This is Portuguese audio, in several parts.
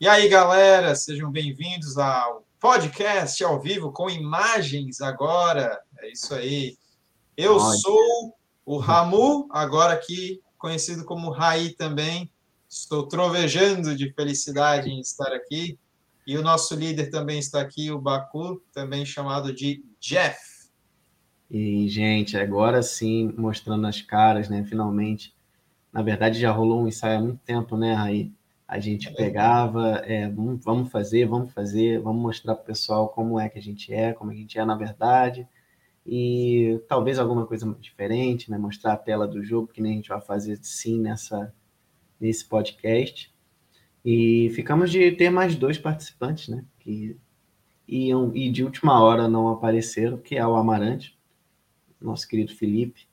E aí, galera, sejam bem-vindos ao podcast ao vivo com imagens agora. É isso aí. Eu sou o Ramu, agora aqui conhecido como Raí também. Estou trovejando de felicidade em estar aqui. E o nosso líder também está aqui, o Baku, também chamado de Jeff. E, gente, agora sim, mostrando as caras, né? Finalmente. Na verdade, já rolou um ensaio há muito tempo, né, Raí? A gente é pegava, é, vamos fazer, vamos fazer, vamos mostrar para o pessoal como é que a gente é, como a gente é na verdade e talvez alguma coisa diferente, né? Mostrar a tela do jogo, que nem a gente vai fazer sim nessa, nesse podcast. E ficamos de ter mais dois participantes, né? Que iam e de última hora não apareceram, que é o Amarante, nosso querido Felipe.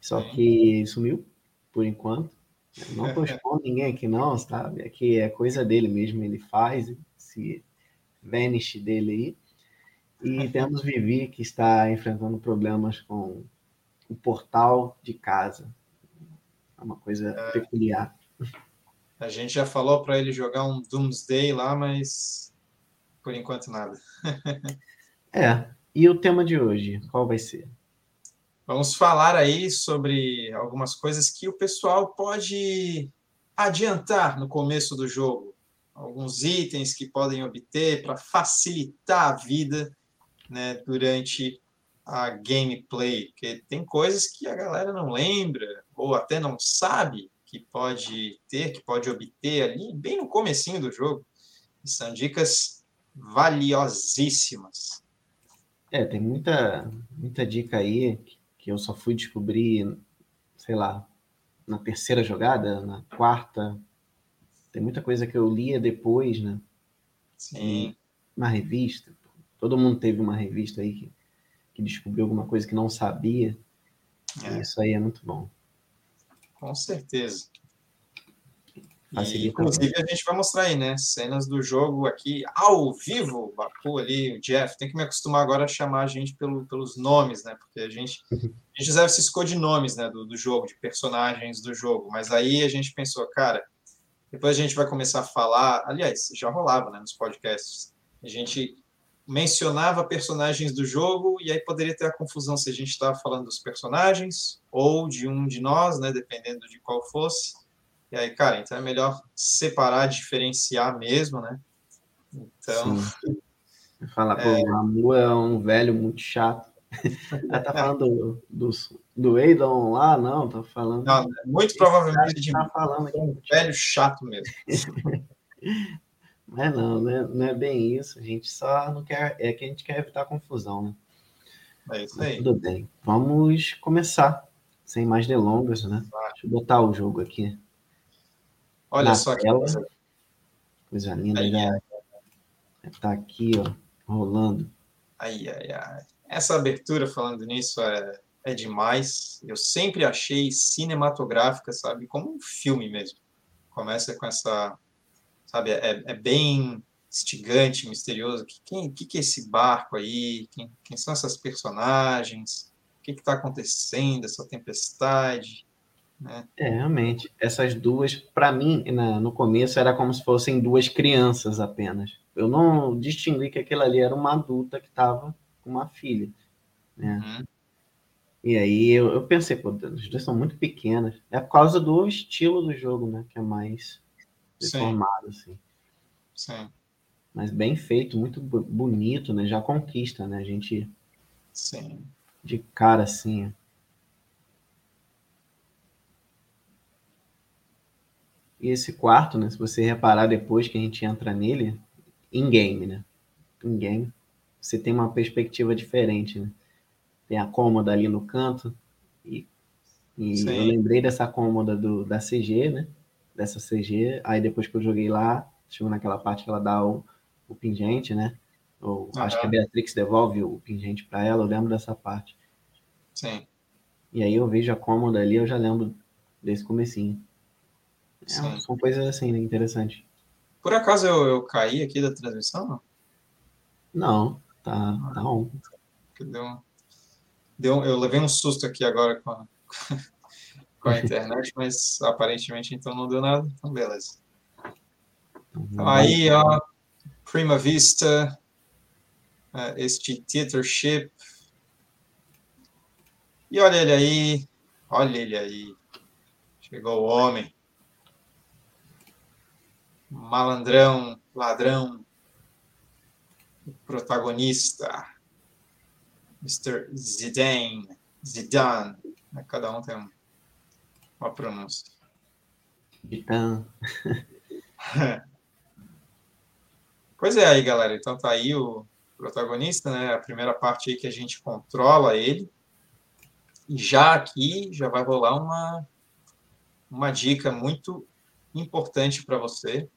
Só que sumiu por enquanto. Não tô expondo ninguém aqui, não, sabe? Aqui é coisa dele mesmo, ele faz esse vanish dele aí. E temos Vivi, que está enfrentando problemas com o portal de casa. É uma coisa é. peculiar. A gente já falou para ele jogar um Doomsday lá, mas por enquanto nada. é. E o tema de hoje, qual vai ser? Vamos falar aí sobre algumas coisas que o pessoal pode adiantar no começo do jogo. Alguns itens que podem obter para facilitar a vida né, durante a gameplay, porque tem coisas que a galera não lembra ou até não sabe que pode ter, que pode obter ali bem no comecinho do jogo. São dicas valiosíssimas. É, tem muita muita dica aí que eu só fui descobrir, sei lá, na terceira jogada, na quarta. Tem muita coisa que eu lia depois, né? Sim. Na revista. Todo mundo teve uma revista aí que, que descobriu alguma coisa que não sabia. É. isso aí é muito bom. Com certeza. E, inclusive, a gente vai mostrar aí, né? Cenas do jogo aqui ao vivo. Baku ali, o Jeff. Tem que me acostumar agora a chamar a gente pelo, pelos nomes, né? Porque a gente, a gente usava esses codinomes né, do, do jogo, de personagens do jogo. Mas aí a gente pensou, cara, depois a gente vai começar a falar. Aliás, já rolava né, nos podcasts. A gente mencionava personagens do jogo e aí poderia ter a confusão se a gente estava falando dos personagens ou de um de nós, né, dependendo de qual fosse. E aí, cara, então é melhor separar, diferenciar mesmo, né? Então. Falar, é... pô, o Amu é um velho muito chato. Ela tá falando do, do, do Eidon lá? Não, tá falando. Não, muito provavelmente de tá falando aqui. um velho chato mesmo. Mas não, não é, não é bem isso. A gente só não quer. É que a gente quer evitar confusão, né? É isso aí. Mas tudo bem. Vamos começar. Sem mais delongas, né? Deixa eu botar o jogo aqui. Olha só que coisa. Coisa linda. Aí, já tá aqui, ó, rolando. Ai, ai, ai. Essa abertura, falando nisso, é, é demais. Eu sempre achei cinematográfica, sabe? Como um filme mesmo. Começa com essa sabe? É, é bem instigante, misterioso. Quem, que, que é esse barco aí? Quem, quem são essas personagens? O que está acontecendo? Essa tempestade? Né? É, realmente. Essas duas, para mim, na, no começo, era como se fossem duas crianças apenas. Eu não distingui que aquilo ali era uma adulta que estava com uma filha. Né? Uhum. E aí eu, eu pensei, pô, as duas são muito pequenas. É por causa do estilo do jogo, né? Que é mais deformado, Sim. assim. Sim. Mas bem feito, muito bonito, né? Já conquista, né? A gente. Sim. De cara, assim. E esse quarto, né? Se você reparar depois que a gente entra nele, in-game, né? In-game, você tem uma perspectiva diferente, né? Tem a cômoda ali no canto. E, e eu lembrei dessa cômoda do, da CG, né? dessa CG. Aí depois que eu joguei lá, chegou naquela parte que ela dá o, o pingente, né? Ou, uhum. Acho que a Beatrix devolve o pingente para ela, eu lembro dessa parte. Sim. E aí eu vejo a cômoda ali, eu já lembro desse comecinho. É, são coisas assim, né? Interessante. Por acaso eu, eu caí aqui da transmissão? Não, tá, ah, tá on. Deu, deu, eu levei um susto aqui agora com a, com a internet, mas aparentemente então não deu nada. Então, beleza. Então, aí, ó, Prima Vista, uh, este Theatership. E olha ele aí, olha ele aí. Chegou o homem. Malandrão, ladrão, protagonista, Mr. Zidane, Zidane. Né, cada um tem uma pronúncia. Zidane. Pois é, aí, galera. Então tá aí o protagonista, né? A primeira parte aí que a gente controla ele. E já aqui já vai rolar uma, uma dica muito importante para você.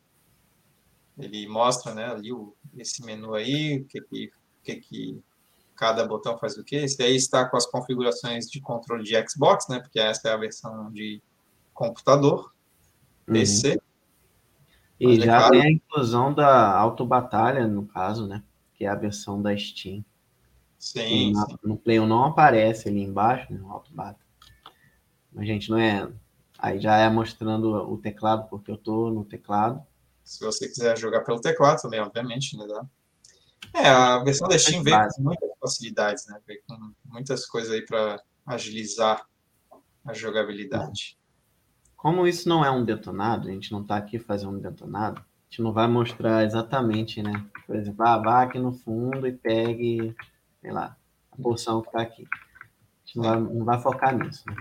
Ele mostra, né, ali o, esse menu aí, o que que, que que cada botão faz o quê. Esse aí está com as configurações de controle de Xbox, né? Porque essa é a versão de computador, PC. Uhum. E já claro. tem a inclusão da Autobatalha, no caso, né? Que é a versão da Steam. Sim, na, sim. No Play não aparece ali embaixo, né? No Autobatalha. Mas, gente, não é. Aí já é mostrando o teclado, porque eu tô no teclado. Se você quiser jogar pelo teclado também, obviamente, né? É, a versão da Steam veio com muitas facilidades, né? Veio com muitas coisas aí para agilizar a jogabilidade. Como isso não é um detonado, a gente não está aqui fazendo um detonado, a gente não vai mostrar exatamente, né? Por exemplo, ah, vá aqui no fundo e pegue, sei lá, a porção que está aqui. A gente não vai, não vai focar nisso. Né?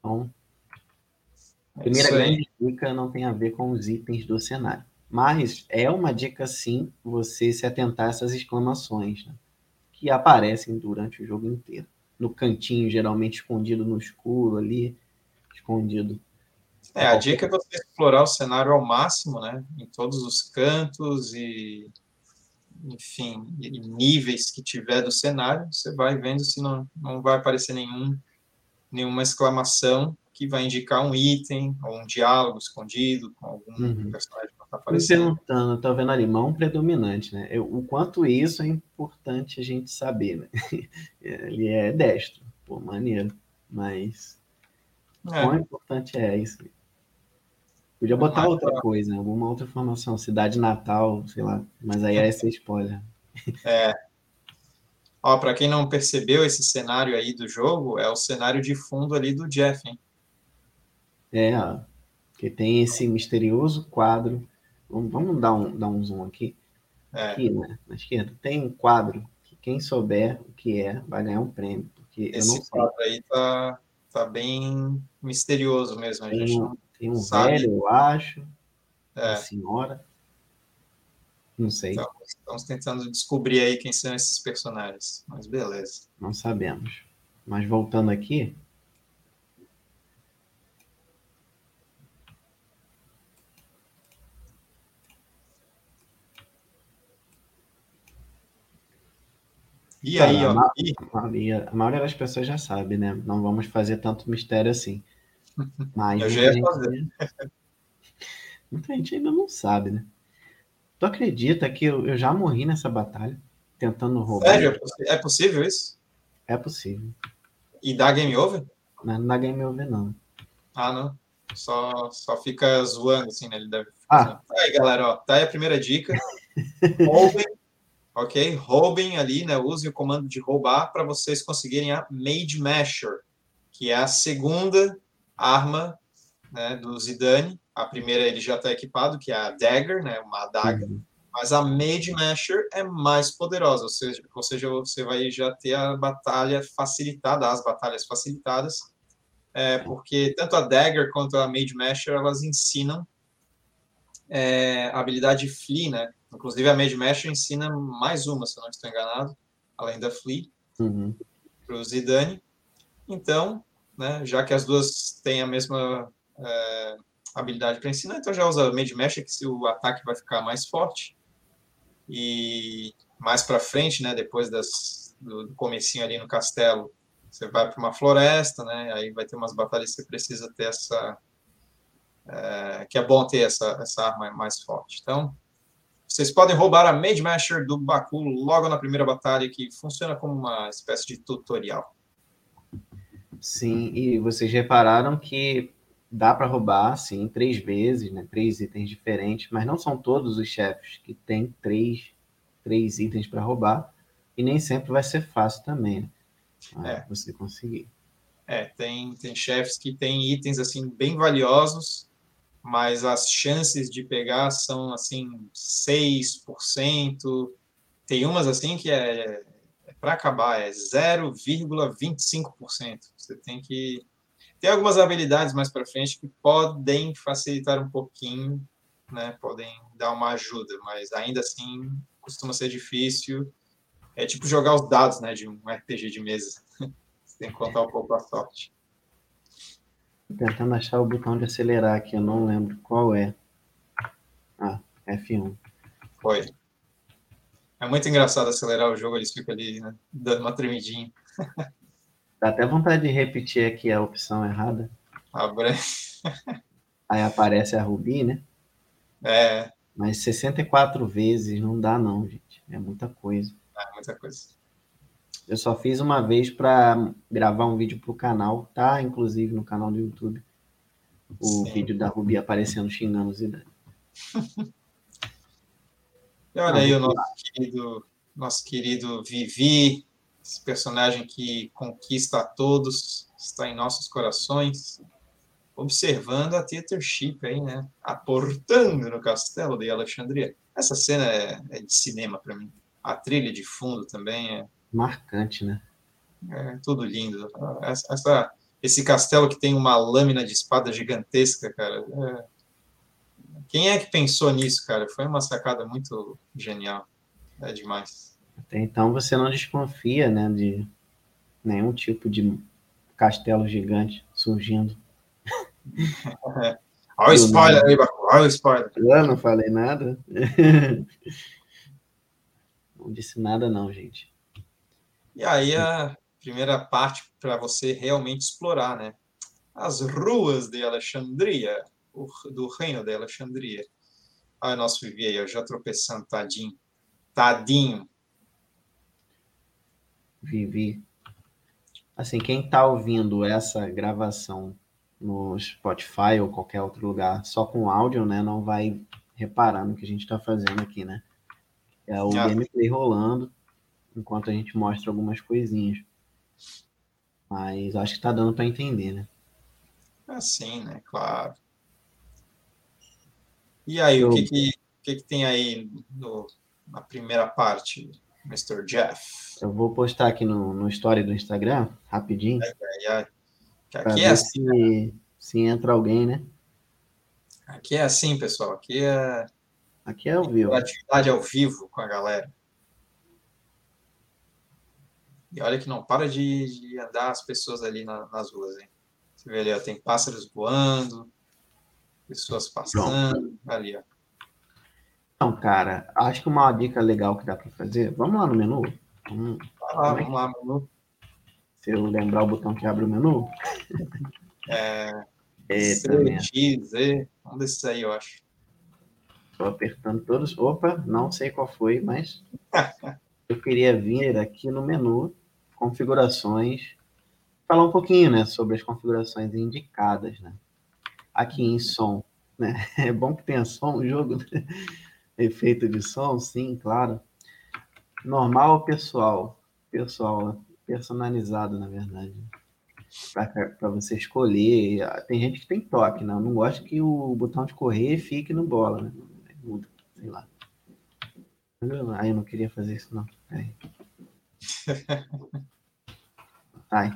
Então, a é primeira grande dica não tem a ver com os itens do cenário. Mas é uma dica, sim, você se atentar a essas exclamações, né? que aparecem durante o jogo inteiro. No cantinho, geralmente escondido no escuro ali, escondido é, a dica é você explorar o cenário ao máximo, né? Em todos os cantos e, enfim, e níveis que tiver do cenário, você vai vendo se não, não vai aparecer nenhum, nenhuma exclamação que vai indicar um item ou um diálogo escondido com algum uhum. personagem que está aparecendo. Perguntando, estou vendo ali, mão predominante, né? Eu, o quanto isso é importante a gente saber, né? Ele é destro, pô, maneiro, mas é. quão importante é isso? Podia botar outra coisa, alguma outra informação, cidade natal, sei lá, mas aí é ser spoiler. É. Ó, para quem não percebeu esse cenário aí do jogo, é o cenário de fundo ali do Jeff, hein? É, ó, que tem esse misterioso quadro. Vamos, dar, um, dar um zoom aqui. É. Aqui, né, na esquerda, tem um quadro que quem souber o que é vai ganhar um prêmio. Porque esse eu não sei. quadro aí tá, tá bem misterioso mesmo. A gente não tem um Sabe? velho, eu acho. É. Uma senhora. Não sei. Então, estamos tentando descobrir aí quem são esses personagens. Mas beleza. Não sabemos. Mas voltando aqui. E aí, ó. A, maioria, a maioria das pessoas já sabe, né? Não vamos fazer tanto mistério assim. Mas eu já ia fazer. Muita gente ainda não sabe, né? Tu acredita que eu, eu já morri nessa batalha? Tentando roubar. Sério? É possível isso? É possível. E dá game over? Não, não dá game over, não. Ah, não. Só, só fica zoando, assim, né? Ele deve ah. Aí, galera, ó. Tá aí a primeira dica. roubem, ok? Roubem ali, né? Use o comando de roubar para vocês conseguirem a Mage Masher, que é a segunda arma né, do Zidane. A primeira ele já está equipado, que é a Dagger, né, uma adaga. Uhum. Mas a Mage Masher é mais poderosa, ou seja, ou seja, você vai já ter a batalha facilitada, as batalhas facilitadas, é, porque tanto a Dagger quanto a Mage Masher, elas ensinam é, a habilidade Flee, né? Inclusive a Mage Masher ensina mais uma, se eu não estou enganado, além da Flee, uhum. para o Zidane. Então, né? Já que as duas têm a mesma é, habilidade para ensinar, então já usa Made Mesh, que o ataque vai ficar mais forte. E mais para frente, né? Depois das, do, do comecinho ali no castelo, você vai para uma floresta, né? Aí vai ter umas batalhas que você precisa ter essa. É, que é bom ter essa, essa arma mais forte. Então, vocês podem roubar a Mage Masher do Baku logo na primeira batalha, que funciona como uma espécie de tutorial. Sim, e vocês repararam que dá para roubar, sim, três vezes, né? Três itens diferentes, mas não são todos os chefes que têm três, três itens para roubar. E nem sempre vai ser fácil também, né? É. Você conseguir. É, tem, tem chefes que têm itens assim bem valiosos, mas as chances de pegar são assim 6%. Tem umas assim que é, é para acabar, é 0,25%. Você tem que tem algumas habilidades mais para frente que podem facilitar um pouquinho, né? Podem dar uma ajuda, mas ainda assim costuma ser difícil. É tipo jogar os dados, né, de um RPG de mesa. Você tem que contar um pouco a sorte. Tentando achar o botão de acelerar aqui, eu não lembro qual é. Ah, F1. Foi. É muito engraçado acelerar o jogo, eles ficam ali, né, dando uma tremidinha. Dá até vontade de repetir aqui a opção errada. Abre. Aí aparece a Ruby, né? É. Mas 64 vezes não dá, não, gente. É muita coisa. É muita coisa. Eu só fiz uma vez para gravar um vídeo pro canal, tá? Inclusive no canal do YouTube. O Sim. vídeo da Ruby aparecendo xingando o Zidane. e olha aí o nosso querido, nosso querido Vivi, esse personagem que conquista a todos, está em nossos corações, observando a Theatership aí, né? Aportando no castelo de Alexandria. Essa cena é, é de cinema para mim. A trilha de fundo também é. Marcante, né? É tudo lindo. Essa, essa esse castelo que tem uma lâmina de espada gigantesca, cara. É... Quem é que pensou nisso, cara? Foi uma sacada muito genial. É demais. Até então você não desconfia, né, de nenhum tipo de castelo gigante surgindo. Olha o spoiler aí, Bacu. Olha o spoiler. Eu não falei nada. não disse nada, não, gente. E aí a primeira parte para você realmente explorar, né? As ruas de Alexandria, do reino de Alexandria. Olha o nosso Vivi aí, eu já tropeçando, tadinho. Tadinho. Vivi. Assim, quem está ouvindo essa gravação no Spotify ou qualquer outro lugar só com áudio, né, não vai reparar no que a gente está fazendo aqui, né? É o ah. gameplay rolando enquanto a gente mostra algumas coisinhas. Mas acho que está dando para entender, né? Assim, né? Claro. E aí, Eu... o que, que, que, que tem aí no, na primeira parte? Mr. Jeff. Eu vou postar aqui no, no story do Instagram, rapidinho. Ai, ai, ai. Aqui é assim. Se, se entra alguém, né? Aqui é assim, pessoal. Aqui é. Aqui é ao vivo. Atividade ao vivo com a galera. E olha que não para de, de andar as pessoas ali na, nas ruas, hein? Você vê ali, ó, tem pássaros voando, pessoas passando. Ali, ó. Então, cara, acho que uma dica legal que dá para fazer. Vamos lá no menu? Vamos, ah, vamos lá no menu. Se eu lembrar o botão que abre o menu. É. C, X, Z. Um desses aí, eu acho. Estou apertando todos. Opa, não sei qual foi, mas eu queria vir aqui no menu configurações, falar um pouquinho, né, sobre as configurações indicadas, né? Aqui em som, né? É bom que tenha som no jogo. Né? Efeito de som, sim, claro. Normal ou pessoal? Pessoal, personalizado, na verdade. Para você escolher. Tem gente que tem toque, né? Eu não gosto que o botão de correr fique no bola, né? Muda, sei lá. Aí eu não queria fazer isso, não. Aí. Ai.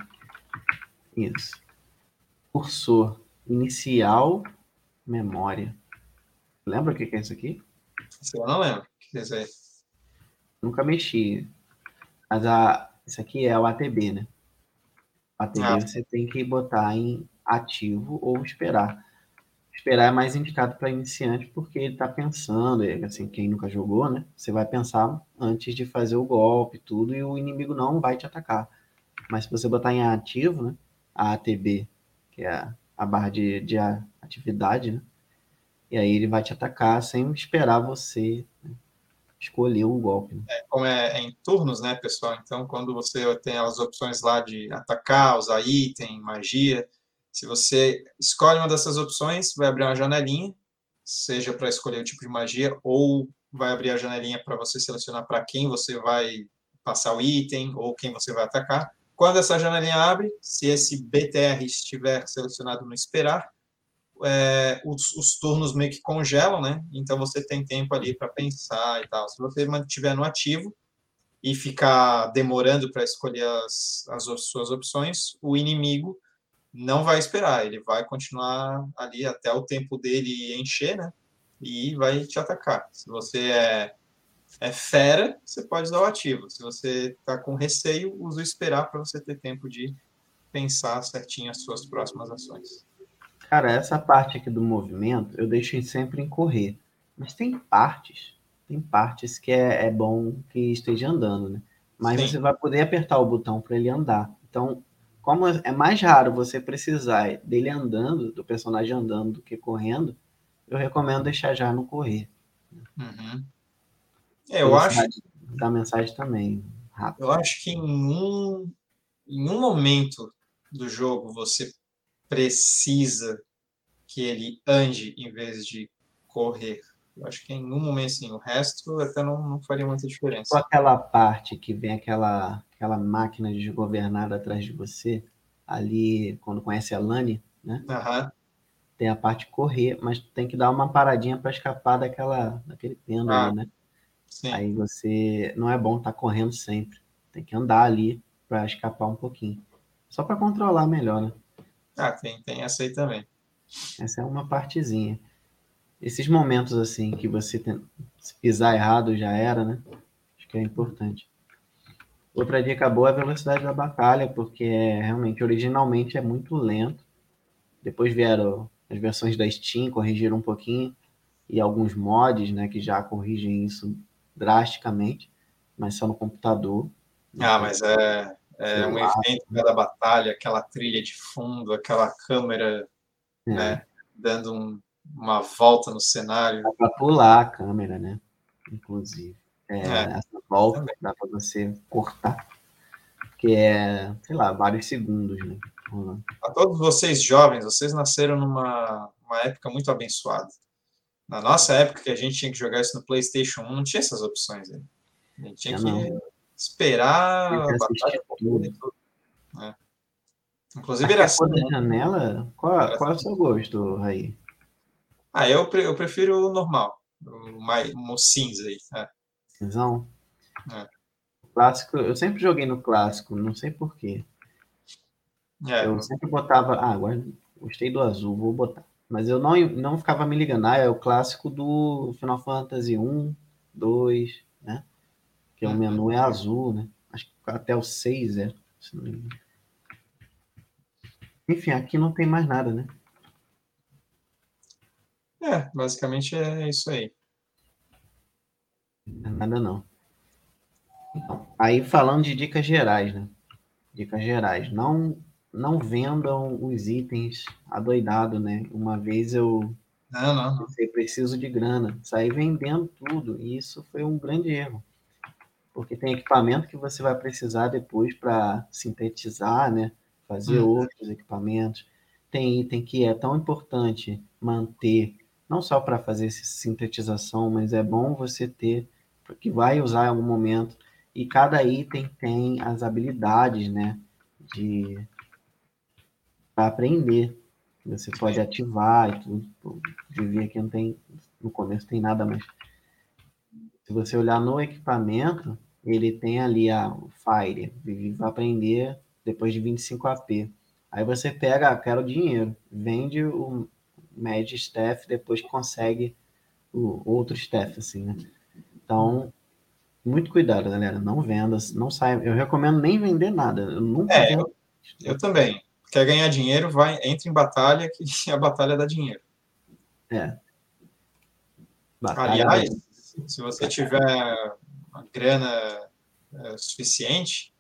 Isso. Cursor. Inicial. Memória. Lembra o que é isso aqui? Eu não lembro. O que é isso aí? Nunca mexi. Mas a, isso aqui é o ATB, né? O ATB ah. você tem que botar em ativo ou esperar. Esperar é mais indicado para iniciante porque ele está pensando, assim, quem nunca jogou, né? Você vai pensar antes de fazer o golpe, tudo, e o inimigo não vai te atacar. Mas se você botar em ativo, né? A ATB, que é a, a barra de, de atividade, né? E aí ele vai te atacar sem esperar você né, escolher um golpe. Né? É, como é, é, em turnos, né, pessoal? Então, quando você tem as opções lá de atacar, usar item, magia, Se você escolhe uma dessas opções, vai abrir uma janelinha, seja para escolher o tipo de magia, ou vai abrir a janelinha para você selecionar para quem você vai passar o item ou quem você vai atacar. Quando essa janelinha abre, se esse BTR estiver selecionado no esperar, é, os, os, turnos meio que congelam, né? Então você tem tempo ali para pensar e tal. Se você mantiver no ativo e ficar demorando para escolher as, as suas opções, o inimigo não vai esperar, ele vai continuar ali até o tempo dele encher, né? E vai te atacar. Se você é, é fera, você pode usar o ativo. Se você está com receio, usa o esperar para você ter tempo de pensar certinho as suas próximas ações. Cara, essa parte aqui do movimento eu deixo sempre em correr. Mas tem partes, tem partes que é, é bom que esteja andando, né? Mas Sim. você vai poder apertar o botão para ele andar. Então, como é mais raro você precisar dele andando, do personagem andando, do que correndo, eu recomendo deixar já no correr. Uhum. É, eu acho. Da mensagem também, rápido. Eu acho que em um, em um momento do jogo você precisa que ele ande em vez de correr. Eu acho que em um momento sim, o resto até não, não faria muita diferença. Só aquela parte que vem aquela, aquela máquina desgovernada atrás de você, ali, quando conhece a Lani, né? Uhum. Tem a parte correr, mas tem que dar uma paradinha para escapar daquela, daquele pêndulo, ah, né? Sim. Aí você não é bom estar tá correndo sempre. Tem que andar ali para escapar um pouquinho. Só para controlar melhor, né? Ah, tem, tem essa aí também. Essa é uma partezinha. Esses momentos assim que você tem, se pisar errado já era, né? Acho que é importante. Outra dica boa é a velocidade da batalha, porque é, realmente originalmente é muito lento. Depois vieram as versões da Steam, corrigiram um pouquinho, e alguns mods, né, que já corrigem isso drasticamente, mas só no computador. Ah, mas é, é um evento da batalha, aquela trilha de fundo, aquela câmera é. né, dando um, uma volta no cenário. Dá para pular a câmera, né? Inclusive. É, é. Essa volta dá para você cortar. Que é, sei lá, vários segundos, né? A todos vocês jovens, vocês nasceram numa uma época muito abençoada. Na nossa época, que a gente tinha que jogar isso no PlayStation 1, não tinha essas opções. Né? A gente tinha que não. esperar a batalha. Tudo. Né? Inclusive era assim. Né? janela? Qual, era qual é o seu gosto, Raí? Ah, eu, eu prefiro o normal, o, mais, o cinza aí. É. Cinzão? É. Clássico, eu sempre joguei no clássico, não sei porquê. É, eu sempre botava. Ah, agora gostei do azul, vou botar. Mas eu não, não ficava me ligando. Ah, é o clássico do Final Fantasy 1, 2, né? Que é o menu é azul, né? Acho que até o 6 é, se não me engano. Enfim, aqui não tem mais nada, né? É, basicamente é isso aí. Nada não. Aí falando de dicas gerais, né? Dicas gerais. Não, não vendam os itens adoidado, né? Uma vez eu não, não. Pensei, preciso de grana. Saí vendendo tudo. E isso foi um grande erro. Porque tem equipamento que você vai precisar depois para sintetizar, né? fazer hum. outros equipamentos. Tem item que é tão importante manter, não só para fazer essa sintetização, mas é bom você ter, porque vai usar em algum momento. E cada item tem as habilidades, né? De para aprender. Você pode ativar e tudo. De ver aqui não tem. No começo tem nada, mas se você olhar no equipamento, ele tem ali a Fire. Vai aprender depois de 25 AP. Aí você pega, ah, quero dinheiro, vende o Mad Staff, depois consegue o outro Staff, assim, né? Então, muito cuidado, galera. Não venda, não saia. Eu recomendo nem vender nada. Eu nunca é, eu, eu, também. Quer ganhar dinheiro, vai, entre em batalha, que a batalha dá dinheiro. É. Batalha Aliás, se você tiver uma grana é, suficiente,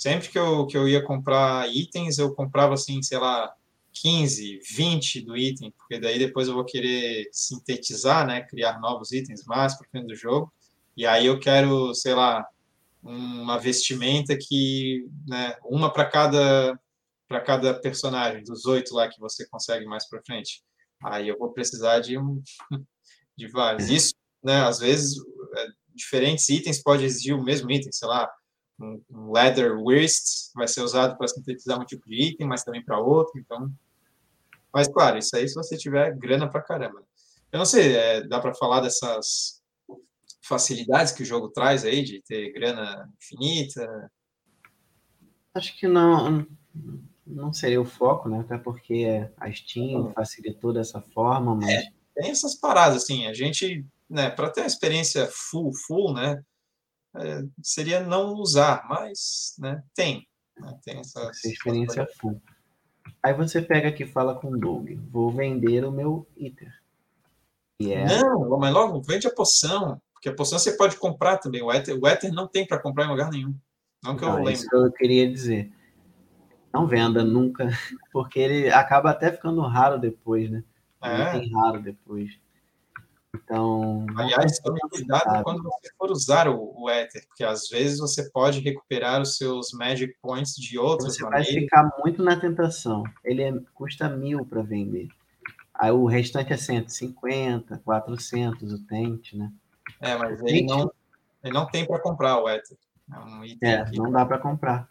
Sempre que eu, que eu ia comprar itens, eu comprava assim, sei lá, 15, 20 do item, porque daí depois eu vou querer sintetizar, né, criar novos itens mais para o fim do jogo. E aí eu quero, sei lá, uma vestimenta que, né, uma para cada para cada personagem, dos oito lá que você consegue mais para frente. Aí eu vou precisar de, um, de vários. Isso, né, às vezes, é, diferentes itens pode exigir o mesmo item, sei lá, um leather wrist vai ser usado para sintetizar um tipo de item, mas também para outro, então... Mas, claro, isso aí se você tiver grana para caramba. Eu não sei, é, dá para falar dessas facilidades que o jogo traz aí, de ter grana infinita? Acho que não, não seria o foco, né? Até porque a Steam facilitou dessa forma, mas... É, tem essas paradas, assim, a gente, né, para ter a experiência full, full, né, é, seria não usar, mas, né, tem. Né, tem essa, experiência full. Aí você pega aqui e fala com o Doug, vou vender o meu Iter. É... Não, mas logo vende a poção, porque a poção você pode comprar também. O Ether, o Ether não tem para comprar em lugar nenhum. Não que eu lembro. Isso que eu queria dizer. Não venda nunca, porque ele acaba até ficando raro depois, né? É. Tem raro depois. Então. Aliás, tome cuidado quando você for usar o, o Ether, porque às vezes você pode recuperar os seus Magic Points de outras você maneiras. Você vai ficar muito na tentação. Ele é, custa mil para vender. Aí o restante é 150, 400 o tente, né? É, mas ele não, ele não tem para comprar o Ether. É, um é não dá para comprar.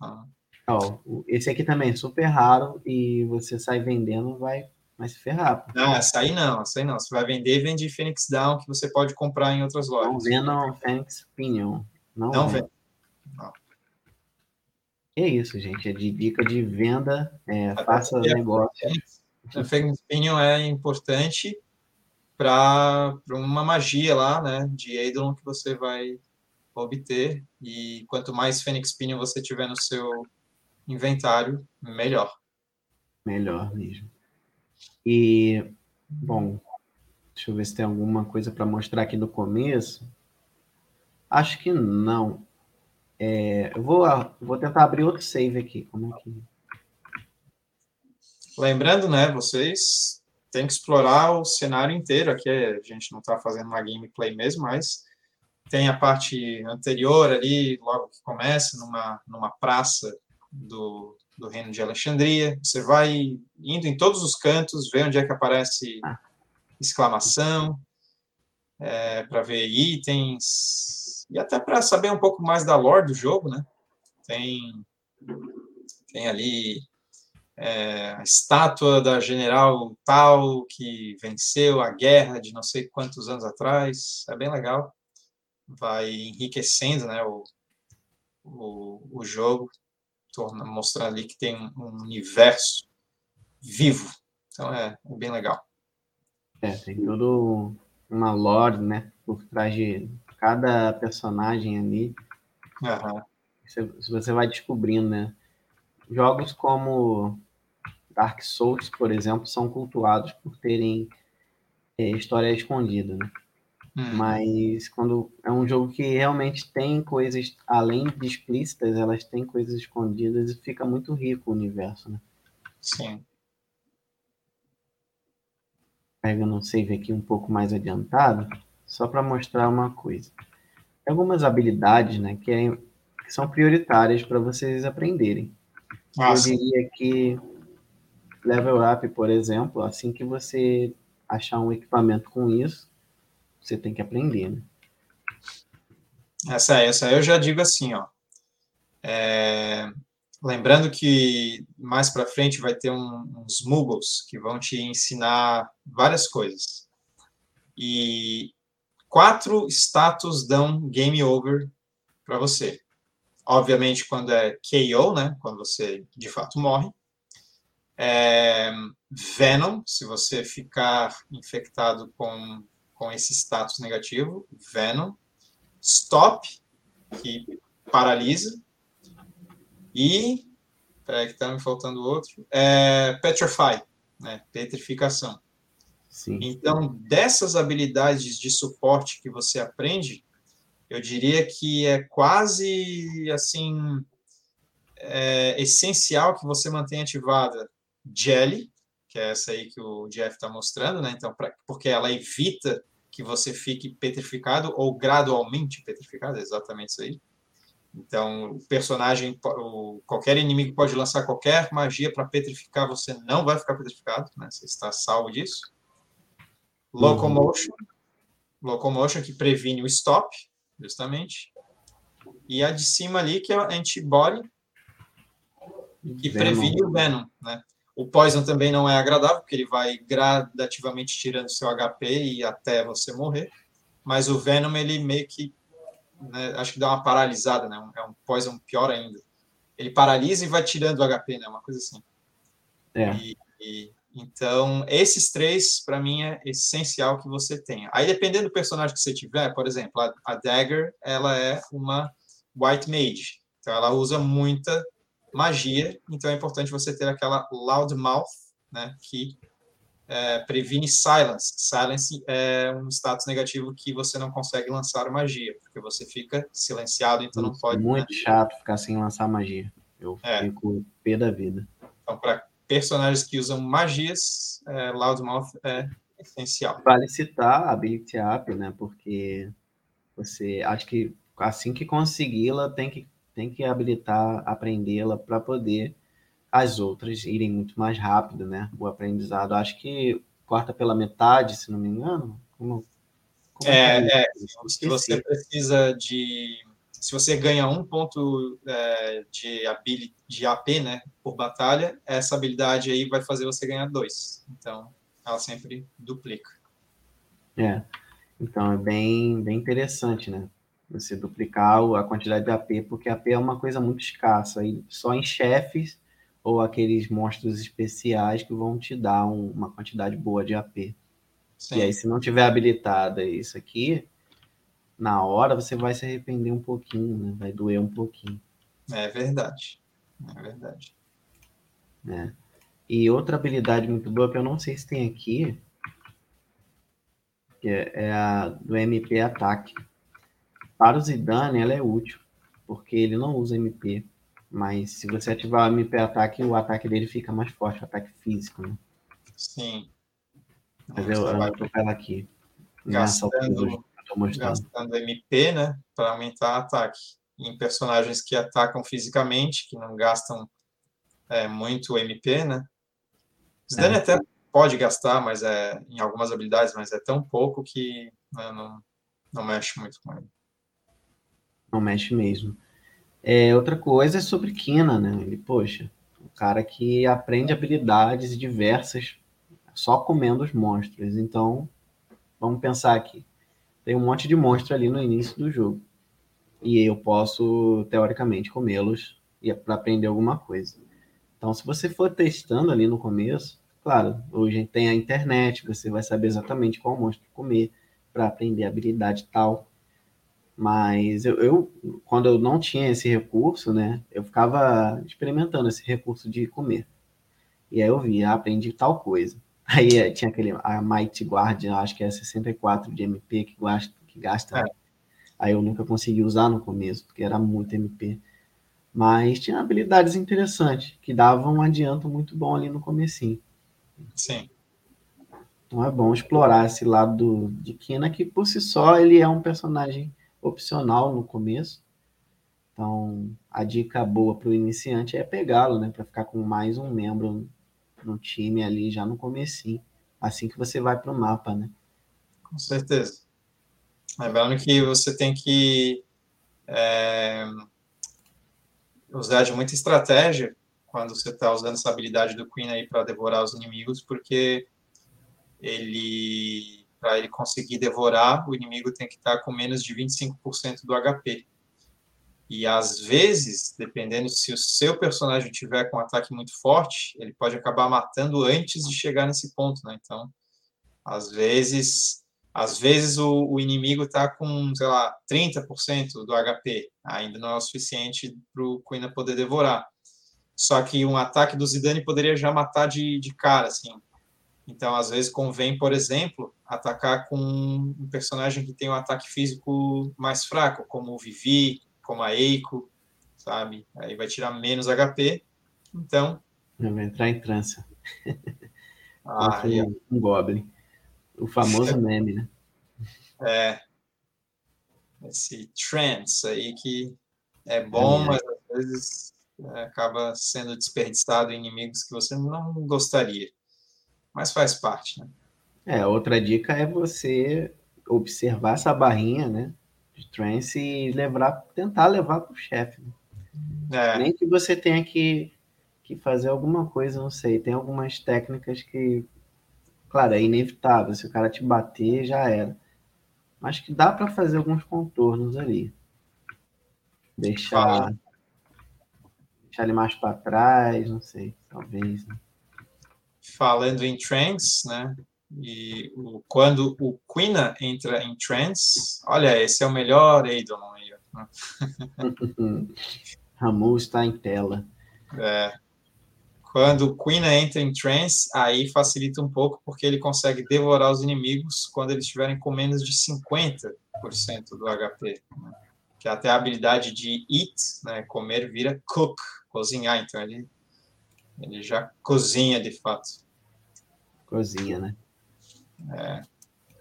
Ah. Ó, esse aqui também é super raro e você sai vendendo, vai, vai se ferrar. Não, essa aí não, essa aí não. Você vai vender, vende Phoenix Down, que você pode comprar em outras lojas. Não vendam Phoenix Pinion. Não, não vende. É isso, gente. É de dica de venda. É, faça negócio. A Feng Pinion é importante para uma magia lá, né, de Eidolon que você vai obter. E quanto mais Fênix Pinion você tiver no seu inventário, melhor. Melhor mesmo. E, bom, deixa eu ver se tem alguma coisa para mostrar aqui no começo. Acho que não. É, eu vou, vou tentar abrir outro save aqui. Como é que. Lembrando, né, vocês têm que explorar o cenário inteiro. Aqui a gente não está fazendo uma gameplay mesmo, mas tem a parte anterior ali, logo que começa, numa, numa praça do, do reino de Alexandria. Você vai indo em todos os cantos, vê onde é que aparece exclamação, é, para ver itens, e até para saber um pouco mais da lore do jogo, né? Tem, tem ali é, a estátua da general tal que venceu a guerra de não sei quantos anos atrás. É bem legal. Vai enriquecendo né, o, o, o jogo, torna, mostrando ali que tem um, um universo vivo. Então é, é, bem legal. É, tem todo uma lore, né, por trás de cada personagem ali. Uhum. Você, você vai descobrindo, né? Jogos como Dark Souls, por exemplo, são cultuados por terem é, história escondida, né? Hum. Mas quando é um jogo que realmente tem coisas, além de explícitas, elas têm coisas escondidas e fica muito rico o universo, né? Sim. Pega no save aqui um pouco mais adiantado, só para mostrar uma coisa. Tem algumas habilidades, né, que, é, que são prioritárias para vocês aprenderem. Ah, Eu diria que level up, por exemplo, assim que você achar um equipamento com isso, você tem que aprender, né? Essa, essa eu já digo assim, ó. É, lembrando que mais para frente vai ter um, uns Muggles que vão te ensinar várias coisas. E quatro status dão game over para você. Obviamente, quando é KO, né? Quando você de fato morre. É, Venom, se você ficar infectado com, com esse status negativo, Venom. Stop, que paralisa. E, peraí que está me faltando outro, é, Petrify, né, petrificação. Sim. Então, dessas habilidades de suporte que você aprende, eu diria que é quase assim é, essencial que você mantenha ativada Jelly, que é essa aí que o Jeff está mostrando, né? Então, pra, porque ela evita que você fique petrificado ou gradualmente petrificado, é exatamente isso aí. Então, o personagem, o, qualquer inimigo pode lançar qualquer magia para petrificar, você não vai ficar petrificado, né? Você está salvo disso. Locomotion, uhum. Locomotion que previne o stop, justamente. E a de cima ali, que é a Antibody, que Venom. previne o Venom, né? O Poison também não é agradável, porque ele vai gradativamente tirando seu HP e até você morrer. Mas o Venom, ele meio que né, acho que dá uma paralisada, né? É um poison pior ainda. Ele paralisa e vai tirando o HP, né? Uma coisa assim. É. E, e, então, esses três, para mim, é essencial que você tenha. Aí, dependendo do personagem que você tiver, por exemplo, a, a Dagger, ela é uma White Mage. Então, ela usa muita magia, então é importante você ter aquela Loudmouth, né? Que é, previne silence. Silence é um status negativo que você não consegue lançar magia, porque você fica silenciado, então não pode. Muito né? chato ficar sem lançar magia. Eu é. fico pé da vida. Então, para personagens que usam magias, é, Loudmouth é essencial. Vale citar a Ability Up, né? Porque você acho que assim que consegui-la, tem que, tem que habilitar, aprendê-la para poder as outras irem muito mais rápido, né? O aprendizado, acho que corta pela metade, se não me engano. Como, como é, é, é se você precisa de. Se você ganha um ponto é, de, de AP, né, por batalha, essa habilidade aí vai fazer você ganhar dois. Então, ela sempre duplica. É. Então, é bem, bem interessante, né? Você duplicar a quantidade de AP, porque AP é uma coisa muito escassa. E só em chefes ou aqueles monstros especiais que vão te dar um, uma quantidade boa de AP. Sim. E aí, se não tiver habilitada isso aqui, na hora você vai se arrepender um pouquinho, né? Vai doer um pouquinho. É verdade. É verdade. É. E outra habilidade muito boa que eu não sei se tem aqui, que é, é a do MP Ataque. Para o Zidane, ela é útil, porque ele não usa MP. Mas se você ativar o MP ataque, o ataque dele fica mais forte, o ataque físico, né? Sim. Mas eu, eu tô ela aqui. Gastando, gastando MP, né? Para aumentar ataque. Em personagens que atacam fisicamente, que não gastam é, muito MP, né? Zidane é. até pode gastar, mas é em algumas habilidades, mas é tão pouco que né, não, não mexe muito com ele. Não mexe mesmo. É, outra coisa é sobre Kina, né? Ele, poxa, o cara que aprende habilidades diversas só comendo os monstros. Então, vamos pensar aqui. Tem um monte de monstros ali no início do jogo. E eu posso, teoricamente, comê-los para aprender alguma coisa. Então, se você for testando ali no começo, claro, hoje tem a internet, você vai saber exatamente qual monstro comer para aprender habilidade tal. Mas eu, eu, quando eu não tinha esse recurso, né, eu ficava experimentando esse recurso de comer. E aí eu via, ah, aprendi tal coisa. Aí eh, tinha aquele, a Might Guardian, acho que é 64 de MP que gasta. Que gasta é. Aí eu nunca consegui usar no começo, porque era muito MP. Mas tinha habilidades interessantes, que davam um adianto muito bom ali no comecinho. Sim. Então é bom explorar esse lado do, de Kina, que por si só ele é um personagem opcional no começo. Então, a dica boa para o iniciante é pegá-lo, né, para ficar com mais um membro no time ali já no comecinho, assim que você vai para o mapa, né? Com certeza. Lembrando que você tem que é, usar de muita estratégia quando você está usando essa habilidade do Queen aí para devorar os inimigos, porque ele para ele conseguir devorar, o inimigo tem que estar com menos de 25% do HP. E às vezes, dependendo se o seu personagem tiver com um ataque muito forte, ele pode acabar matando antes de chegar nesse ponto, né? Então, às vezes, às vezes o, o inimigo está com, sei lá, 30% do HP, ainda não é o suficiente para o Queen poder devorar. Só que um ataque do Zidane poderia já matar de, de cara, assim. Então, às vezes, convém, por exemplo, atacar com um personagem que tem um ataque físico mais fraco, como o Vivi, como a Eiko, sabe? Aí vai tirar menos HP. Então. Vai entrar em trança. Ah, é. um Goblin. O famoso meme, né? É. Esse trance aí que É bom, é. mas às vezes é, acaba sendo desperdiçado em inimigos que você não gostaria. Mas faz parte, né? É, outra dica é você observar essa barrinha, né? De trance e levar, tentar levar para o chefe. Né? É. Nem que você tenha que, que fazer alguma coisa, não sei. Tem algumas técnicas que, claro, é inevitável. Se o cara te bater, já era. Mas que dá para fazer alguns contornos ali. Deixar, deixar ele mais para trás, não sei, talvez. Né? Falando em trance, né? E o, quando o Quina entra em trance, olha, esse é o melhor Eidolon aí. Né? Ramu está em tela. É. Quando o Quina entra em trance, aí facilita um pouco, porque ele consegue devorar os inimigos quando eles estiverem com menos de 50% do HP. Né? Que até a habilidade de eat, né, comer, vira cook, cozinhar. Então ele, ele já cozinha de fato. Cozinha, né? É.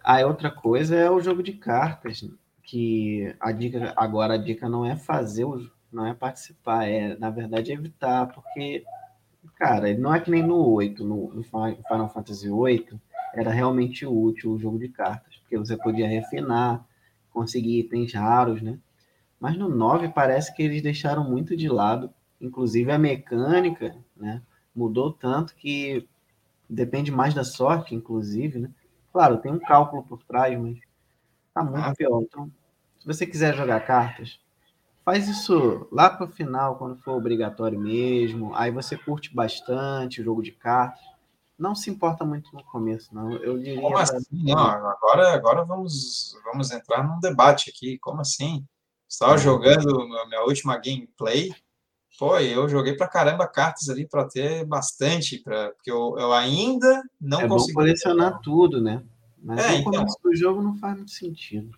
Aí outra coisa é o jogo de cartas, que a dica agora a dica não é fazer o não é participar, é, na verdade, evitar, porque, cara, não é que nem no 8, no, no Final Fantasy 8, era realmente útil o jogo de cartas, porque você podia refinar, conseguir itens raros, né? Mas no 9 parece que eles deixaram muito de lado, inclusive a mecânica, né? Mudou tanto que depende mais da sorte, inclusive, né? Claro, tem um cálculo por trás, mas tá muito ah. pior. Então, se você quiser jogar cartas, Faz isso lá para o final, quando for obrigatório mesmo. Aí você curte bastante o jogo de cartas. Não se importa muito no começo, não. Eu diria. Como assim? Não, agora, agora vamos, vamos entrar num debate aqui. Como assim? Estava jogando minha última gameplay. Pô, eu joguei pra caramba cartas ali para ter bastante, pra, porque eu, eu ainda não é consegui. Colecionar tudo, né? Mas é, no então. começo então... do jogo não faz muito sentido.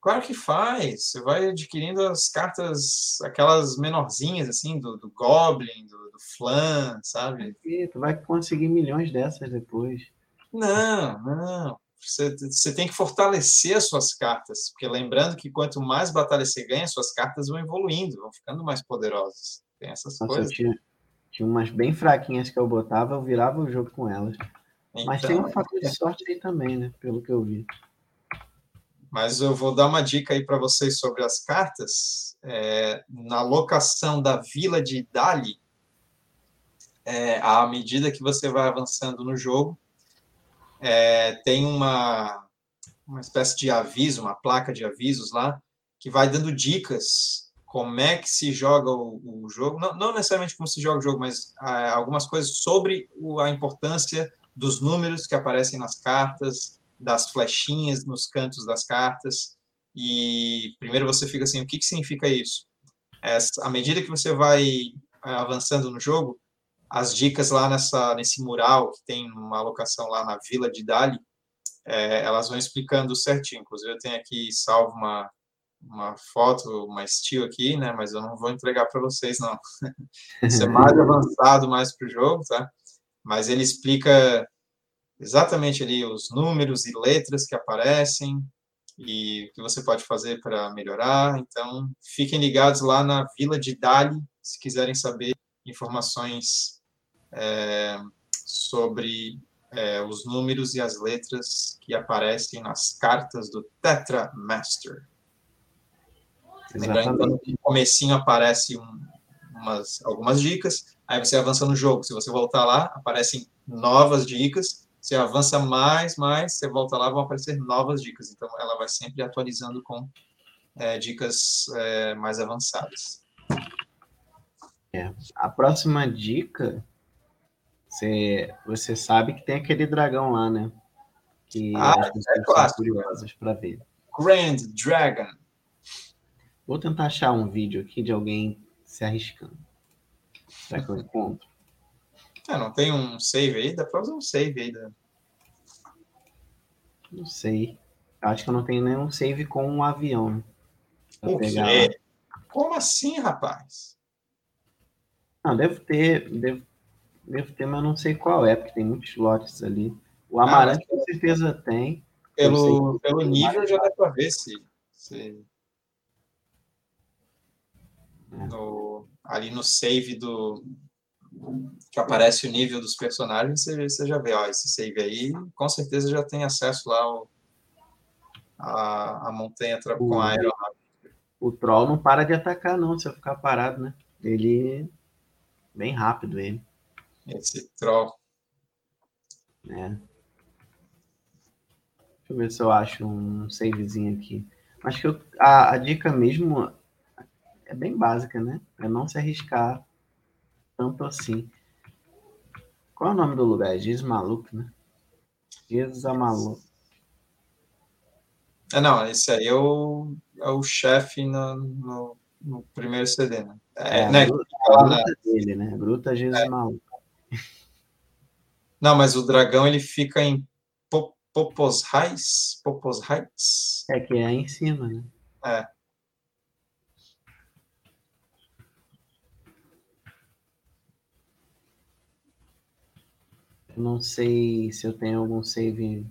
Claro que faz. Você vai adquirindo as cartas, aquelas menorzinhas, assim, do, do Goblin, do, do Flan, sabe? Tu vai conseguir milhões dessas depois. Não, não. Você, você tem que fortalecer as suas cartas, porque lembrando que quanto mais batalha você ganha, suas cartas vão evoluindo, vão ficando mais poderosas. Tem essas Nossa, coisas. Tinha, tinha umas bem fraquinhas que eu botava, eu virava o jogo com elas. Então, Mas tem um fator de sorte aí também, né? Pelo que eu vi. Mas eu vou dar uma dica aí para vocês sobre as cartas. É, na locação da vila de Dali, é, à medida que você vai avançando no jogo, é, tem uma, uma espécie de aviso, uma placa de avisos lá, que vai dando dicas como é que se joga o, o jogo. Não, não, necessariamente como se joga o jogo, mas ah, algumas coisas sobre o, a importância dos números que aparecem nas cartas, das flechinhas nos cantos das cartas. E primeiro você fica assim, o que, que significa isso? Essa, à medida que você vai é, avançando no jogo, as dicas lá nessa, nesse mural, que tem uma alocação lá na Vila de Dali, é, elas vão explicando certinho. Inclusive, eu tenho aqui salvo uma, uma foto, uma estilo aqui, né? Mas eu não vou entregar para vocês, não. Isso é mais avançado mais para o jogo, tá? Mas ele explica exatamente ali os números e letras que aparecem e o que você pode fazer para melhorar. Então, fiquem ligados lá na Vila de Dali, se quiserem saber informações é, sobre é, os números e as letras que aparecem nas cartas do Tetra Master. Lembrando que no comecinho aparece um, umas, algumas dicas, aí você avança no jogo. Se você voltar lá, aparecem novas dicas, você avança mais, mais, você volta lá, vão aparecer novas dicas. Então, ela vai sempre atualizando com é, dicas é, mais avançadas. É. A próxima dica, você, você sabe que tem aquele dragão lá, né? Que ah, é curiosas para ver. Grand Dragon. Vou tentar achar um vídeo aqui de alguém se arriscando. Será que eu encontro? É, não tem um save aí? Dá pra usar um save aí. Da... Não sei. Acho que eu não tenho nenhum save com um avião. O quê? Como assim, rapaz? Não, deve ter, deve, deve ter, mas não sei qual é, porque tem muitos lotes ali. O Amarante ah, com certeza tem. Pelo, pelo nível já dá para ver se, se, É. No, ali no save do. Que aparece o nível dos personagens, você, você já vê, ó, esse save aí, com certeza já tem acesso lá ao, a, a montanha o, com a aeronave. O troll não para de atacar, não, se eu ficar parado, né? Ele. Bem rápido ele. Esse troll. É. Deixa eu ver se eu acho um savezinho aqui. Acho que eu, a, a, dica mesmo é bem básica, né? É não se arriscar tanto assim. Qual é o nome do lugar? É Giz Maluco, né? Giz Maluco. É, não, esse aí é o, é o chefe no, no, no, primeiro CD, né? É, é né? A gruta, a gruta dele, né? Gruta é. Maluco. Não, mas o dragão ele fica em Popos Heights. Popos Heights. É que é em cima, né? É. Eu não sei se eu tenho algum save.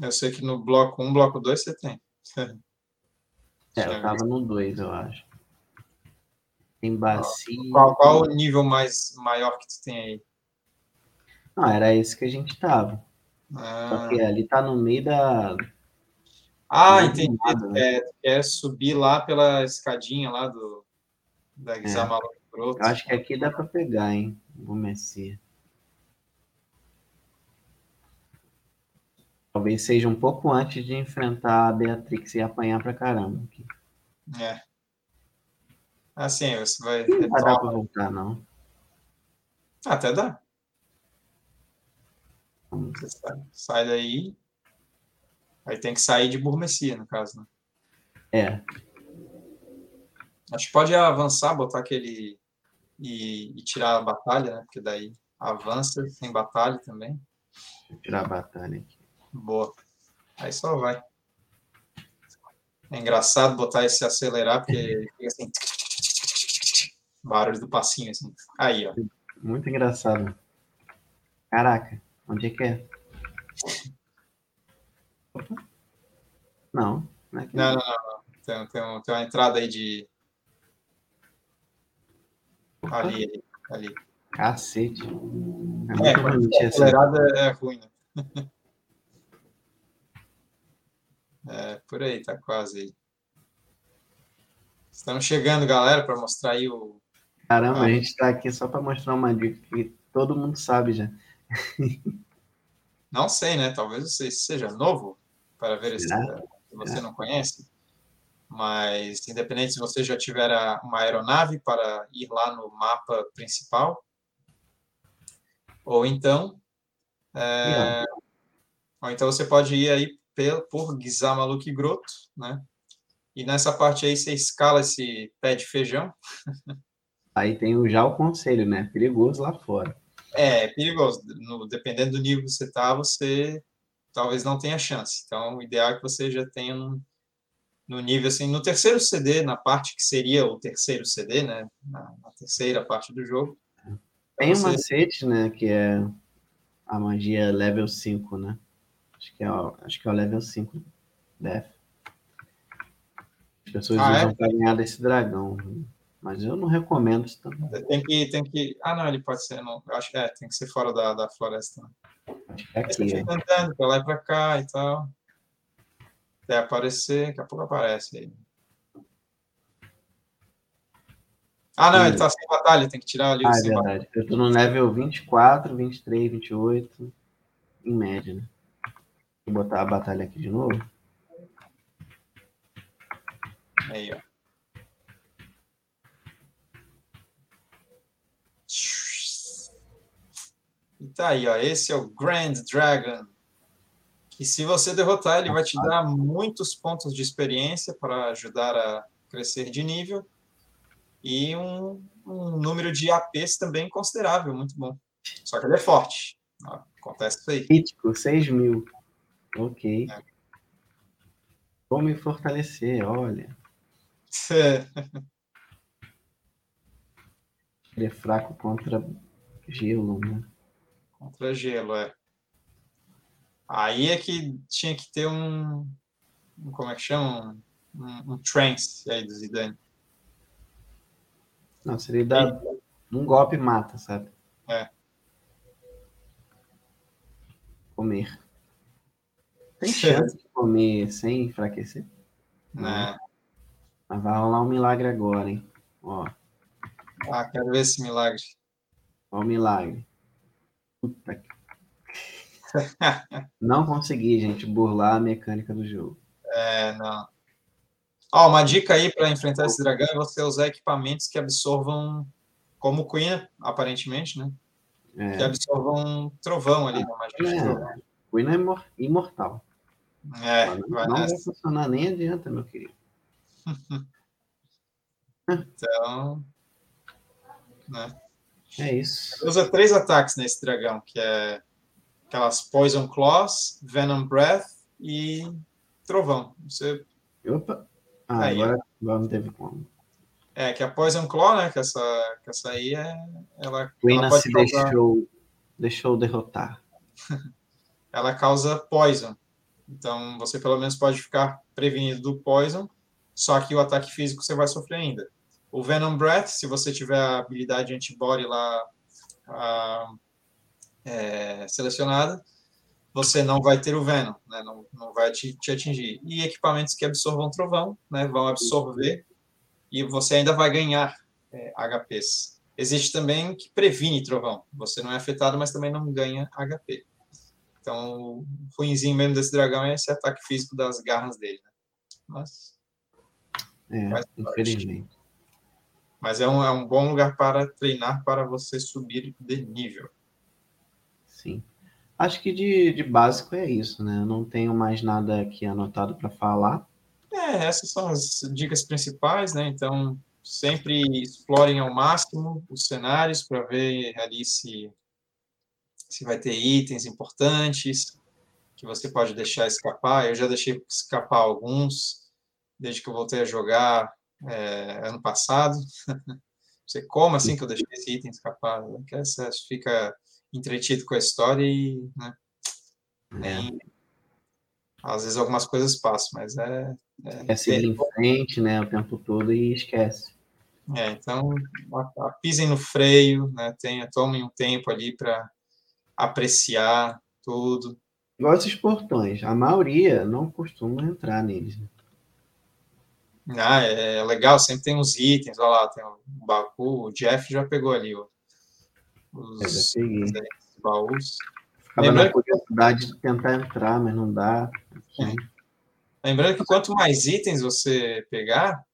Eu sei que no bloco 1, bloco 2 você tem. É, eu tava no 2, eu acho. Tem bacia. Qual, qual o nível mais maior que tu tem aí? Não, era esse que a gente tava. Ah. Só que ali tá no meio da. Ah, entendi. Né? é, é subir lá pela escadinha lá do da Gizamala é. Eu acho que aqui dá para pegar, hein? Vou mexer. Talvez seja um pouco antes de enfrentar a Beatrix e apanhar pra caramba. Aqui. É. Assim, você vai. Não vai dar pra voltar, não. Até dá. Você sai, sai daí. Aí tem que sair de Burmecia, no caso, né? É. Acho que pode avançar, botar aquele. E, e, tirar a batalha, né? Porque daí avança sem batalha também. Vou tirar a batalha aqui. Boa. Aí só vai. É engraçado botar esse acelerar, porque fica assim. Barulho do passinho, assim. Aí, ó. Muito engraçado. Caraca, onde é que é? Não, não, é não, não, não. Tem, tem, tem uma entrada aí de. Ali, ali, ali. Cacete. É, é acelerada é ruim, né? é, por aí, tá quase aí. Estamos chegando, galera, para mostrar aí o, Caramba, a gente está aqui só para mostrar uma dica que todo mundo sabe já. Não sei, né? Talvez você seja novo para ver esse que você não conhece. Mas, independente se você já tiver uma aeronave para ir lá no mapa principal, ou então, é, ou então você pode ir aí por Gizamaluk Groto, né? E nessa parte aí você escala esse pé de feijão. Aí tem já o conselho, né? Perigoso lá fora. É, é perigoso. No, dependendo do nível que você está, você talvez não tenha chance. Então, o ideal é que você já tenha no, no nível assim, no terceiro CD, na parte que seria o terceiro CD, né? Na, na terceira parte do jogo. Tem um macete, né? Que é a magia level 5, né? Acho que é, acho que é o level 5 Death. As pessoas ah, usam é? para ganhar desse dragão. Mas eu não recomendo isso também. Tem que, tem que. Ah, não, ele pode ser. Não, eu acho que é, tem que ser fora da, da floresta. É aqui, você fica andando pra lá e pra cá e tal. Até aparecer, daqui a pouco aparece aí. Ah, não, ele tá sem batalha, tem que tirar ali ah, é verdade. Batalha. Eu tô no level 24, 23, 28, em média, né? Vou botar a batalha aqui de novo. Aí, ó. E tá aí, ó. Esse é o Grand Dragon. E se você derrotar, ele vai te dar muitos pontos de experiência para ajudar a crescer de nível. E um, um número de APs também considerável, muito bom. Só que ele é forte. Ó, acontece isso aí. Crítico, 6 mil. Ok. É. Vou me fortalecer, olha. É. Ele é fraco contra gelo, né? Contra gelo, é. Aí é que tinha que ter um, como é que chama? Um, um trance aí do Zidane. Não, seria dar um golpe mata, sabe? É. Comer. Tem chance de comer sem enfraquecer? Né? Mas vai rolar um milagre agora, hein? Ó. Ah, quero ver esse milagre. Ó o milagre. Puta que... Não consegui, gente, burlar a mecânica do jogo. É, não. Ó, uma dica aí para enfrentar esse dragão é você usar equipamentos que absorvam, como o Queen, aparentemente, né? É. Que absorvam trovão ali na magia de trovão. É. Queen é imor- imortal. É, Não, vai não vai funcionar, nem adianta, meu querido. Então, né? É isso. Usa três ataques nesse dragão, que é aquelas Poison Claws, Venom Breath e Trovão. Você, Opa! Ah, Aí, agora, agora não teve como. é, que a Poison Claw, né? Que essa, que essa aí é. Ela, pode se causar, deixou, deixou derrotar. ela causa Poison. Então, você pelo menos pode ficar prevenido do Poison, só que o ataque físico você vai sofrer ainda. O Venom Breath, se você tiver a habilidade antibody lá ah, é, selecionada, você não vai ter o Venom, né? não, não vai te, te atingir. E equipamentos que absorvam trovão, né? vão absorver, e você ainda vai ganhar é, HPs. Existe também que previne trovão. Você não é afetado, mas também não ganha HP. Então, o ruimzinho mesmo desse dragão é esse ataque físico das garras dele. Né? Mas, É, infelizmente. Mas é, um, é um bom lugar para treinar para você subir de nível. Sim. Acho que de, de básico é isso, né? Eu não tenho mais nada aqui anotado para falar. É, essas são as dicas principais, né? Então, sempre explorem ao máximo os cenários para ver ali se, se vai ter itens importantes que você pode deixar escapar. Eu já deixei escapar alguns desde que eu voltei a jogar é, ano passado. Você como assim que eu deixei esse item escapar? Que você fica entretido com a história e né, nem- às vezes algumas coisas passam, mas é, Quer seguir em frente, né? O tempo todo e esquece. É, então, a- a- pisem no freio, né? Tenha, tomem um tempo ali para apreciar tudo. Igual esses portões. A maioria não costuma entrar neles. né? Ah, é legal, sempre tem uns itens, olha lá, tem o Baku, o Jeff já pegou ali ó, os, os baús. Ficava Lembrando na curiosidade de tentar entrar, mas não dá. Assim, Lembrando que quanto mais itens você pegar,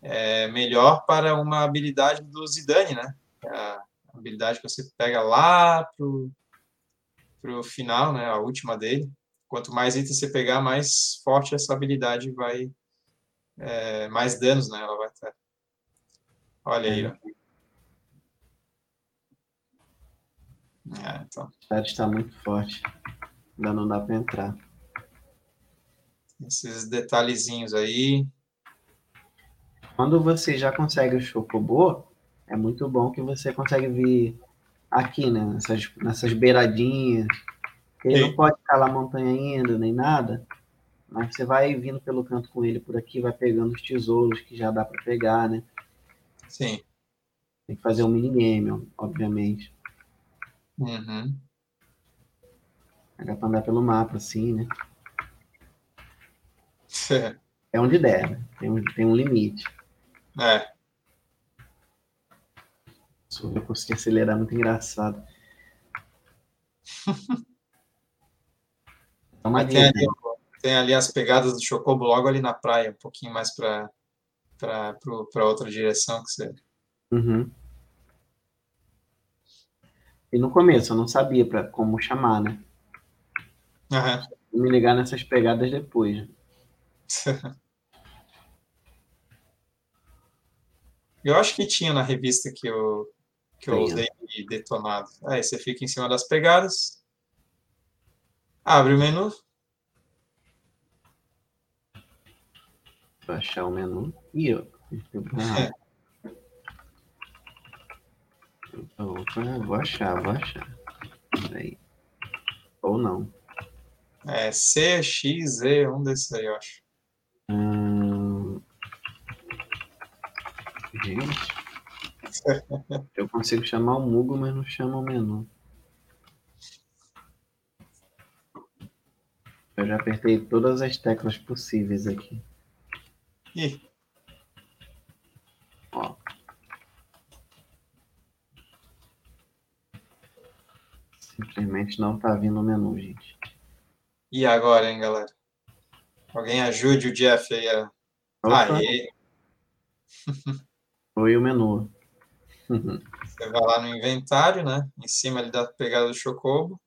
é melhor para uma habilidade do Zidane, né? A habilidade que você pega lá pro, pro final, né? A última dele. Quanto mais itens você pegar, mais forte essa habilidade vai, é, mais danos, né? Ela vai ter. Olha aí, ó. É, então, o chat está muito forte. Ainda não dá para entrar. esses detalhezinhos aí. Quando você já consegue o Chocobo, é muito bom que você consegue vir aqui, né? Nessas, nessas beiradinhas. Ele não pode escalar montanha ainda, nem nada. Mas você vai vindo pelo canto com ele por aqui, vai pegando os tesouros que já dá para pegar, né? Sim. Tem que fazer um minigame, obviamente. Uhum. Dá pra andar pelo mapa, assim, né? É onde der, né? Tem um, tem um limite. É, Se eu conseguir acelerar, é muito engraçado. É uma dica. ali, tem ali as pegadas do Chocobo logo ali na praia, um pouquinho mais para para outra direção que você. Uhum. E no começo eu não sabia pra, como chamar, né? Vou me ligar nessas pegadas depois. Eu acho que tinha na revista que eu, que eu usei de detonado. Aí você fica em cima das pegadas, abre o menu, Deixa achar o menu. E eu. Opa, é. vou achar, vou achar. aí Ou não. É c x z um desses aí, eu acho. Hum... Gente. eu consigo chamar o Mugo, mas não chama o menu. Eu já apertei todas as teclas possíveis aqui. Ih. Ó. Simplesmente não tá vindo o menu, gente. E agora, hein, galera? Alguém ajude o Jeff aí a. Opa. Aê! Foi o menu. Você vai lá no inventário, né? Em cima ali da pegada do Chocobo.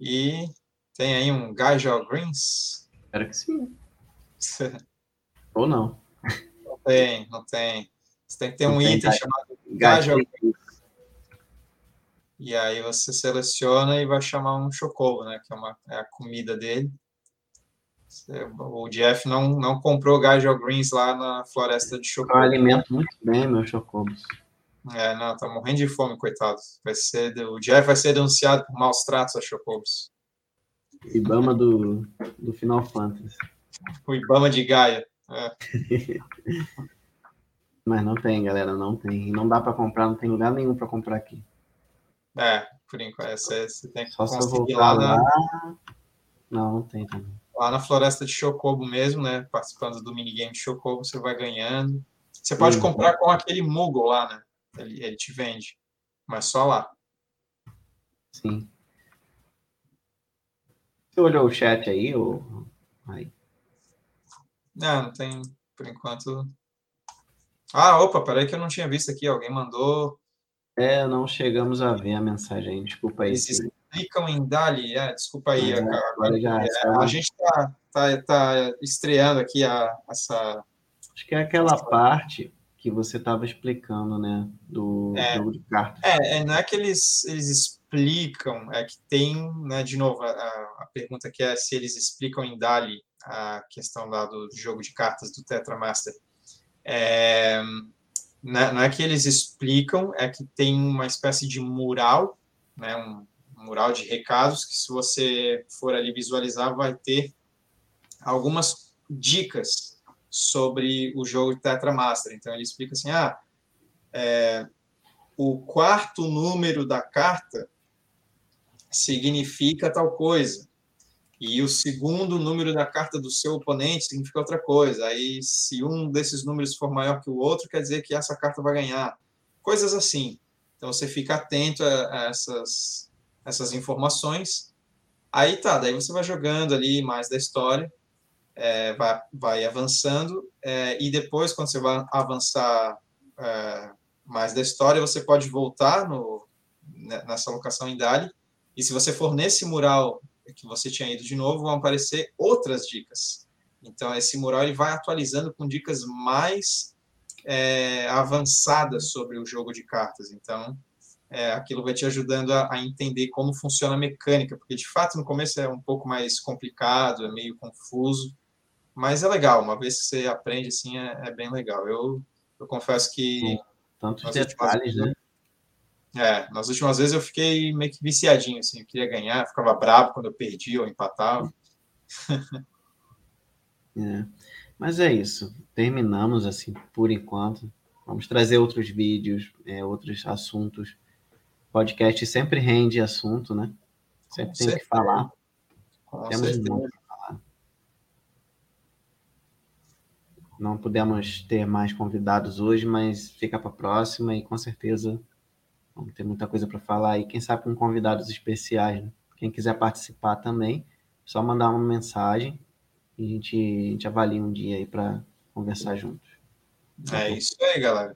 E tem aí um Gajal Greens. Espero que sim. Ou não. Não tem, não tem. Você tem que ter não um item chamado Gajal Greens. E aí você seleciona e vai chamar um chocobo, né? Que é, uma, é a comida dele. O Jeff não, não comprou Gajal Greens lá na floresta de chocobo. Eu alimento muito bem meus chocobos. É, não, tá morrendo de fome, coitado. Vai ser, o Jeff vai ser denunciado por maus tratos a chocobos. Ibama do, do Final Fantasy. O Ibama de Gaia. É. Mas não tem, galera, não tem. Não dá para comprar, não tem lugar nenhum para comprar aqui. É, por enquanto, você, você tem que Só conseguir lá, lá na... Não, não tem também. Lá na floresta de Chocobo mesmo, né? Participando do minigame de Chocobo, você vai ganhando. Você pode uhum. comprar com aquele Moogle lá, né? Ele, ele te vende. Mas só lá. Sim. Você olhou o chat aí? Ou... aí? Não, não tem, por enquanto. Ah, opa, peraí que eu não tinha visto aqui. Alguém mandou é, não chegamos a ver a mensagem, desculpa aí. Eles explicam em Dali, é, desculpa aí. É, agora já, é, a gente está tá, tá estreando aqui a, essa. Acho que é aquela parte que você estava explicando, né? Do é, jogo de cartas. É, é, não é que eles, eles explicam, é que tem, né, de novo, a, a pergunta que é se eles explicam em Dali a questão lá do jogo de cartas do Tetramaster. É, né, não é que eles explicam, é que tem uma espécie de mural, né, um, mural de recados, que se você for ali visualizar, vai ter algumas dicas sobre o jogo de Tetra Master. Então, ele explica assim, ah, é, o quarto número da carta significa tal coisa. E o segundo número da carta do seu oponente significa outra coisa. Aí, se um desses números for maior que o outro, quer dizer que essa carta vai ganhar. Coisas assim. Então, você fica atento a, essas, essas informações. Aí tá, daí você vai jogando ali mais da história, é, vai, vai avançando, é, e depois, quando você vai avançar é, mais da história, você pode voltar no, nessa locação em Dali, e se você for nesse mural que você tinha ido de novo, vão aparecer outras dicas. Então, esse mural ele vai atualizando com dicas mais é, avançadas sobre o jogo de cartas. Então, é, aquilo vai te ajudando a, a, entender como funciona a mecânica, porque de fato no começo é um pouco mais complicado, é meio confuso, mas é legal. Uma vez que você aprende assim, é, é bem legal. Eu, eu confesso que. Tantos detalhes, né? É, nas últimas vezes eu fiquei meio que viciadinho, assim, eu queria ganhar, ficava bravo quando eu perdia ou empatava. é. Mas é isso, terminamos assim por enquanto. Vamos trazer outros vídeos, é, outros assuntos. Podcast sempre rende assunto, né? Sempre Com tem certeza. que falar. Com Temos certeza. muito que falar. Não pudemos ter mais convidados hoje, mas fica para a próxima e com certeza Vamos ter muita coisa para falar e quem sabe com convidados especiais. Né? Quem quiser participar também, só mandar uma mensagem e a gente, a gente avalia um dia aí para conversar juntos. É isso aí, galera.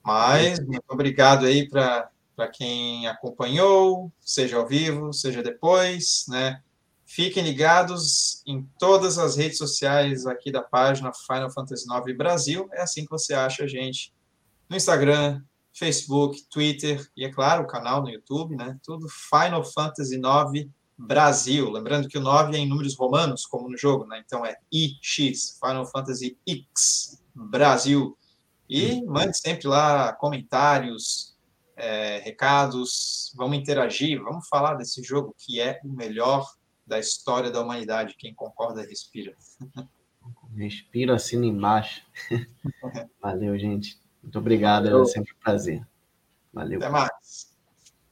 Mas, muito obrigado aí para quem acompanhou, seja ao vivo, seja depois, né? Fiquem ligados em todas as redes sociais aqui da página Final Fantasy IX Brasil. É assim que você acha a gente no Instagram, Facebook, Twitter e, é claro, o canal no YouTube, né? Tudo Final Fantasy IX Brasil. Lembrando que o 9 é em números romanos, como no jogo, né? Então é IX, Final Fantasy X Brasil. E mande sempre lá comentários, é, recados, vamos interagir, vamos falar desse jogo que é o melhor da história da humanidade. Quem concorda, respira. Respiro, assino embaixo. Valeu, gente. Muito obrigado, é sempre um prazer. Valeu. Até mais.